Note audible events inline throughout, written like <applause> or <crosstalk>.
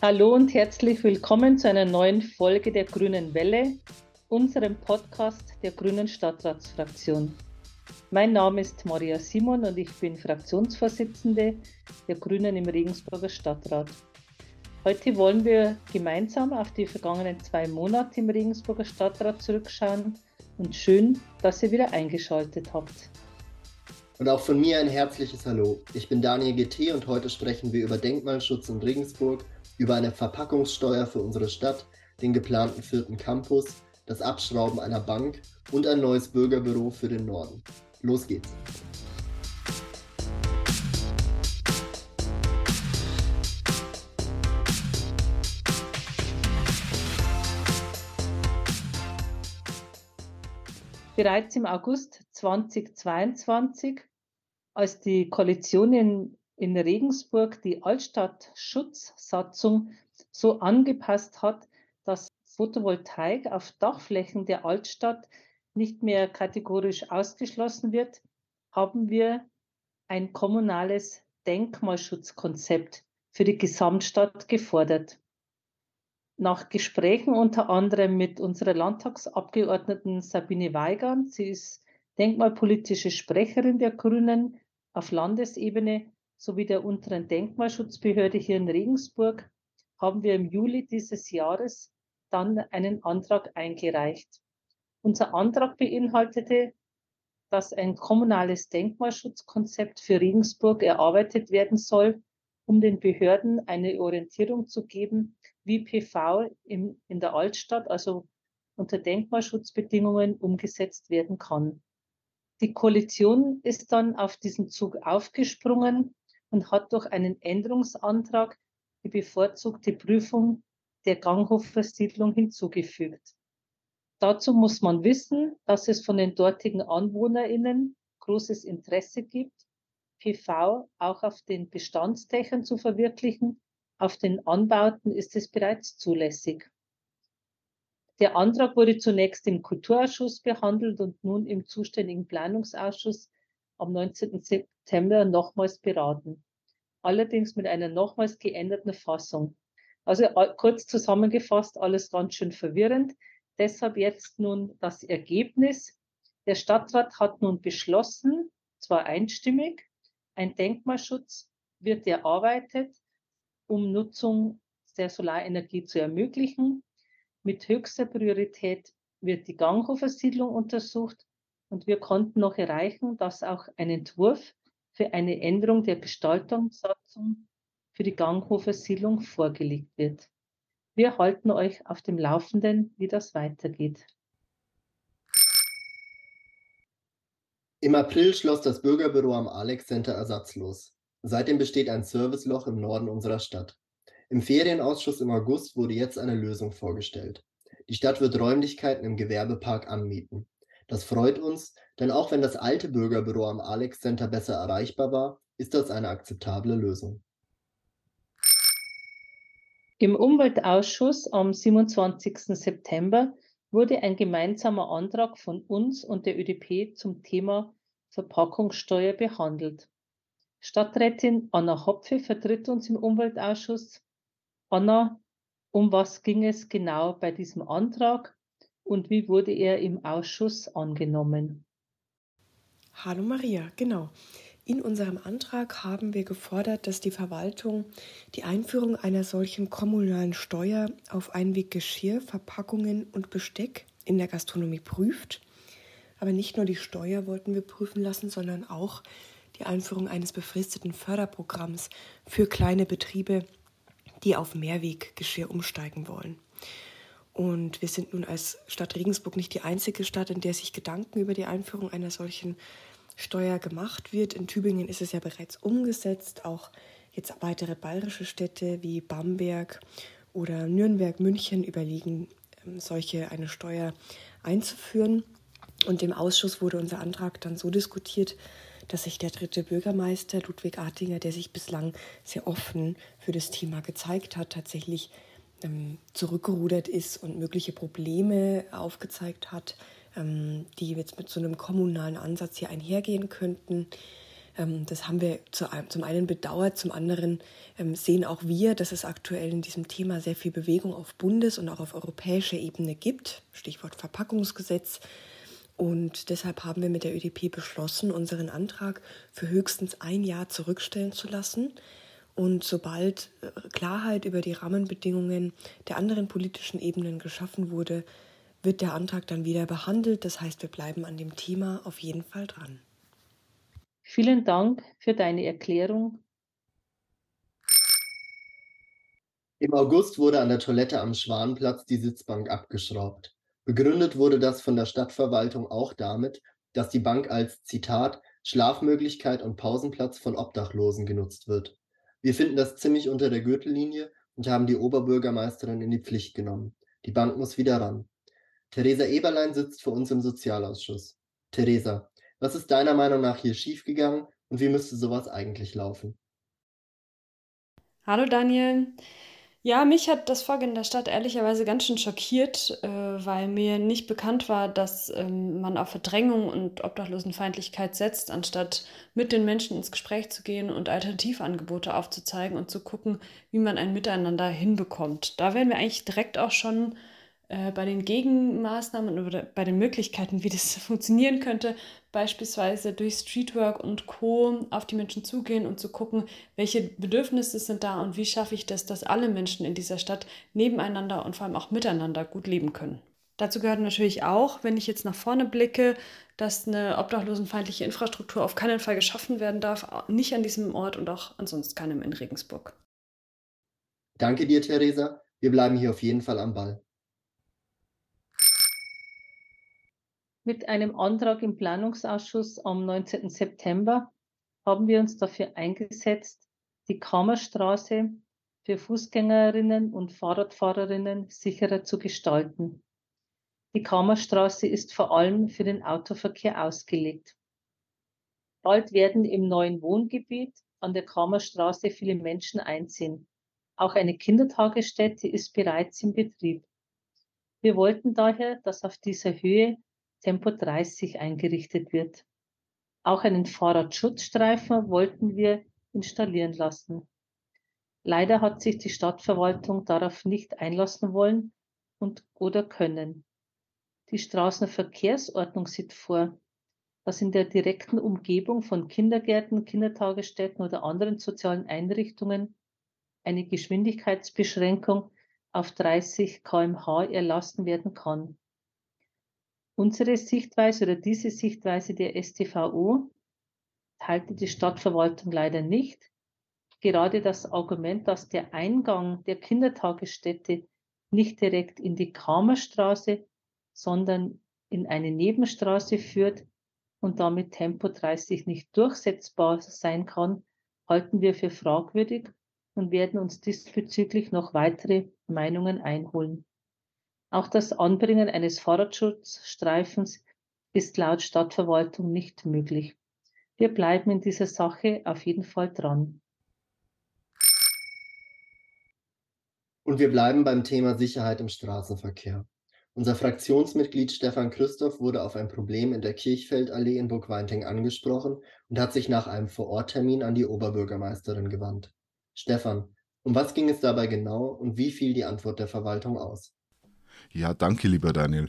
Hallo und herzlich willkommen zu einer neuen Folge der Grünen Welle, unserem Podcast der Grünen Stadtratsfraktion. Mein Name ist Maria Simon und ich bin Fraktionsvorsitzende der Grünen im Regensburger Stadtrat. Heute wollen wir gemeinsam auf die vergangenen zwei Monate im Regensburger Stadtrat zurückschauen und schön, dass ihr wieder eingeschaltet habt. Und auch von mir ein herzliches Hallo. Ich bin Daniel GT und heute sprechen wir über Denkmalschutz in Regensburg, über eine Verpackungssteuer für unsere Stadt, den geplanten vierten Campus, das Abschrauben einer Bank und ein neues Bürgerbüro für den Norden. Los geht's! Bereits im August 2022 als die Koalition in, in Regensburg die Altstadtschutzsatzung so angepasst hat, dass Photovoltaik auf Dachflächen der Altstadt nicht mehr kategorisch ausgeschlossen wird, haben wir ein kommunales Denkmalschutzkonzept für die Gesamtstadt gefordert. Nach Gesprächen unter anderem mit unserer Landtagsabgeordneten Sabine Weigand, sie ist denkmalpolitische Sprecherin der Grünen, auf Landesebene sowie der unteren Denkmalschutzbehörde hier in Regensburg haben wir im Juli dieses Jahres dann einen Antrag eingereicht. Unser Antrag beinhaltete, dass ein kommunales Denkmalschutzkonzept für Regensburg erarbeitet werden soll, um den Behörden eine Orientierung zu geben, wie PV im, in der Altstadt, also unter Denkmalschutzbedingungen, umgesetzt werden kann. Die Koalition ist dann auf diesen Zug aufgesprungen und hat durch einen Änderungsantrag die bevorzugte Prüfung der Ganghofer Siedlung hinzugefügt. Dazu muss man wissen, dass es von den dortigen AnwohnerInnen großes Interesse gibt, PV auch auf den Bestandsdächern zu verwirklichen. Auf den Anbauten ist es bereits zulässig. Der Antrag wurde zunächst im Kulturausschuss behandelt und nun im zuständigen Planungsausschuss am 19. September nochmals beraten. Allerdings mit einer nochmals geänderten Fassung. Also kurz zusammengefasst, alles ganz schön verwirrend. Deshalb jetzt nun das Ergebnis. Der Stadtrat hat nun beschlossen, zwar einstimmig, ein Denkmalschutz wird erarbeitet, um Nutzung der Solarenergie zu ermöglichen. Mit höchster Priorität wird die Ganghofer Siedlung untersucht und wir konnten noch erreichen, dass auch ein Entwurf für eine Änderung der Gestaltungssatzung für die Ganghofer Siedlung vorgelegt wird. Wir halten euch auf dem Laufenden, wie das weitergeht. Im April schloss das Bürgerbüro am Alex Center ersatzlos. Seitdem besteht ein Serviceloch im Norden unserer Stadt. Im Ferienausschuss im August wurde jetzt eine Lösung vorgestellt. Die Stadt wird Räumlichkeiten im Gewerbepark anmieten. Das freut uns, denn auch wenn das alte Bürgerbüro am Alex Center besser erreichbar war, ist das eine akzeptable Lösung. Im Umweltausschuss am 27. September wurde ein gemeinsamer Antrag von uns und der ÖDP zum Thema Verpackungssteuer behandelt. Stadträtin Anna Hopfe vertritt uns im Umweltausschuss. Anna, um was ging es genau bei diesem Antrag und wie wurde er im Ausschuss angenommen? Hallo Maria, genau. In unserem Antrag haben wir gefordert, dass die Verwaltung die Einführung einer solchen kommunalen Steuer auf Einweggeschirr, Verpackungen und Besteck in der Gastronomie prüft. Aber nicht nur die Steuer wollten wir prüfen lassen, sondern auch die Einführung eines befristeten Förderprogramms für kleine Betriebe, die auf Mehrweggeschirr umsteigen wollen. Und wir sind nun als Stadt Regensburg nicht die einzige Stadt, in der sich Gedanken über die Einführung einer solchen Steuer gemacht wird. In Tübingen ist es ja bereits umgesetzt. Auch jetzt weitere bayerische Städte wie Bamberg oder Nürnberg, München überlegen, ähm, solche eine Steuer einzuführen. Und im Ausschuss wurde unser Antrag dann so diskutiert, dass sich der dritte Bürgermeister Ludwig Artinger, der sich bislang sehr offen für das Thema gezeigt hat, tatsächlich zurückgerudert ist und mögliche Probleme aufgezeigt hat, ähm, die jetzt mit so einem kommunalen Ansatz hier einhergehen könnten. Ähm, das haben wir zum einen bedauert, zum anderen ähm, sehen auch wir, dass es aktuell in diesem Thema sehr viel Bewegung auf Bundes- und auch auf europäischer Ebene gibt. Stichwort Verpackungsgesetz. Und deshalb haben wir mit der ÖDP beschlossen, unseren Antrag für höchstens ein Jahr zurückstellen zu lassen. Und sobald äh, Klarheit über die Rahmenbedingungen der anderen politischen Ebenen geschaffen wurde, wird der Antrag dann wieder behandelt. Das heißt, wir bleiben an dem Thema auf jeden Fall dran. Vielen Dank für deine Erklärung. Im August wurde an der Toilette am Schwanplatz die Sitzbank abgeschraubt. Begründet wurde das von der Stadtverwaltung auch damit, dass die Bank als Zitat Schlafmöglichkeit und Pausenplatz von Obdachlosen genutzt wird. Wir finden das ziemlich unter der Gürtellinie und haben die Oberbürgermeisterin in die Pflicht genommen. Die Bank muss wieder ran. Theresa Eberlein sitzt für uns im Sozialausschuss. Theresa, was ist deiner Meinung nach hier schiefgegangen und wie müsste sowas eigentlich laufen? Hallo Daniel. Ja, mich hat das Vorgehen der Stadt ehrlicherweise ganz schön schockiert, äh, weil mir nicht bekannt war, dass ähm, man auf Verdrängung und Obdachlosenfeindlichkeit setzt, anstatt mit den Menschen ins Gespräch zu gehen und Alternativangebote aufzuzeigen und zu gucken, wie man ein Miteinander hinbekommt. Da wären wir eigentlich direkt auch schon äh, bei den Gegenmaßnahmen oder bei den Möglichkeiten, wie das <laughs> funktionieren könnte, beispielsweise durch Streetwork und Co. auf die Menschen zugehen und zu gucken, welche Bedürfnisse sind da und wie schaffe ich das, dass alle Menschen in dieser Stadt nebeneinander und vor allem auch miteinander gut leben können. Dazu gehört natürlich auch, wenn ich jetzt nach vorne blicke, dass eine obdachlosenfeindliche Infrastruktur auf keinen Fall geschaffen werden darf, nicht an diesem Ort und auch ansonsten keinem in Regensburg. Danke dir, Theresa. Wir bleiben hier auf jeden Fall am Ball. Mit einem Antrag im Planungsausschuss am 19. September haben wir uns dafür eingesetzt, die Kammerstraße für Fußgängerinnen und Fahrradfahrerinnen sicherer zu gestalten. Die Kammerstraße ist vor allem für den Autoverkehr ausgelegt. Bald werden im neuen Wohngebiet an der Kammerstraße viele Menschen einziehen. Auch eine Kindertagesstätte ist bereits in Betrieb. Wir wollten daher, dass auf dieser Höhe Tempo 30 eingerichtet wird. Auch einen Fahrradschutzstreifen wollten wir installieren lassen. Leider hat sich die Stadtverwaltung darauf nicht einlassen wollen und oder können. Die Straßenverkehrsordnung sieht vor, dass in der direkten Umgebung von Kindergärten, Kindertagesstätten oder anderen sozialen Einrichtungen eine Geschwindigkeitsbeschränkung auf 30 km/h erlassen werden kann. Unsere Sichtweise oder diese Sichtweise der STVO teilte die Stadtverwaltung leider nicht. Gerade das Argument, dass der Eingang der Kindertagesstätte nicht direkt in die Kramerstraße, sondern in eine Nebenstraße führt und damit Tempo 30 nicht durchsetzbar sein kann, halten wir für fragwürdig und werden uns diesbezüglich noch weitere Meinungen einholen. Auch das Anbringen eines Fahrradschutzstreifens ist laut Stadtverwaltung nicht möglich. Wir bleiben in dieser Sache auf jeden Fall dran. Und wir bleiben beim Thema Sicherheit im Straßenverkehr. Unser Fraktionsmitglied Stefan Christoph wurde auf ein Problem in der Kirchfeldallee in Burgweinting angesprochen und hat sich nach einem Vororttermin an die Oberbürgermeisterin gewandt. Stefan, um was ging es dabei genau und wie fiel die Antwort der Verwaltung aus? Ja, danke, lieber Daniel.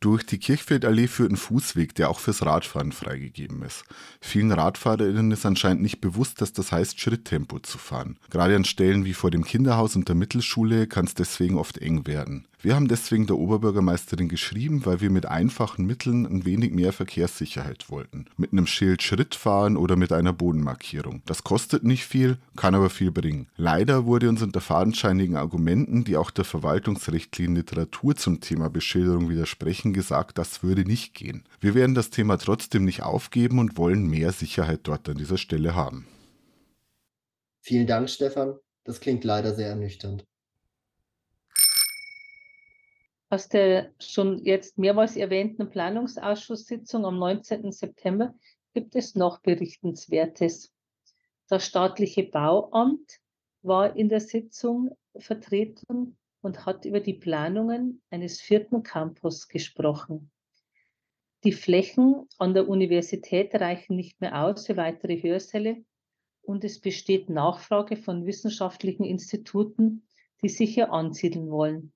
Durch die Kirchfeldallee führt ein Fußweg, der auch fürs Radfahren freigegeben ist. Vielen RadfahrerInnen ist anscheinend nicht bewusst, dass das heißt, Schritttempo zu fahren. Gerade an Stellen wie vor dem Kinderhaus und der Mittelschule kann es deswegen oft eng werden. Wir haben deswegen der Oberbürgermeisterin geschrieben, weil wir mit einfachen Mitteln ein wenig mehr Verkehrssicherheit wollten. Mit einem Schild Schritt fahren oder mit einer Bodenmarkierung. Das kostet nicht viel, kann aber viel bringen. Leider wurde uns unter fadenscheinigen Argumenten, die auch der Verwaltungsrichtlinie Literatur zum Thema Beschilderung widersprechen, gesagt, das würde nicht gehen. Wir werden das Thema trotzdem nicht aufgeben und wollen mehr Sicherheit dort an dieser Stelle haben. Vielen Dank, Stefan. Das klingt leider sehr ernüchternd. Aus der schon jetzt mehrmals erwähnten Planungsausschusssitzung am 19. September gibt es noch Berichtenswertes. Das staatliche Bauamt war in der Sitzung vertreten und hat über die Planungen eines vierten Campus gesprochen. Die Flächen an der Universität reichen nicht mehr aus für weitere Hörsäle und es besteht Nachfrage von wissenschaftlichen Instituten, die sich hier ansiedeln wollen.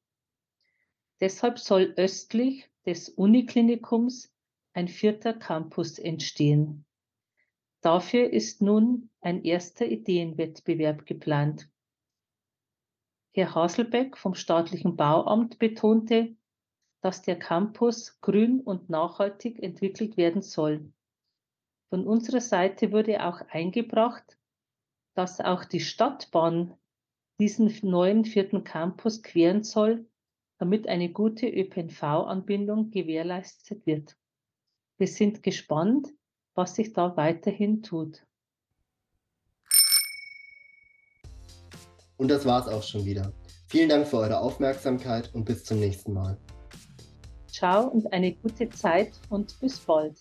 Deshalb soll östlich des Uniklinikums ein vierter Campus entstehen. Dafür ist nun ein erster Ideenwettbewerb geplant. Herr Haselbeck vom staatlichen Bauamt betonte, dass der Campus grün und nachhaltig entwickelt werden soll. Von unserer Seite wurde auch eingebracht, dass auch die Stadtbahn diesen neuen vierten Campus queren soll, damit eine gute ÖPNV-Anbindung gewährleistet wird. Wir sind gespannt, was sich da weiterhin tut. Und das war's auch schon wieder. Vielen Dank für eure Aufmerksamkeit und bis zum nächsten Mal. Ciao und eine gute Zeit und bis bald.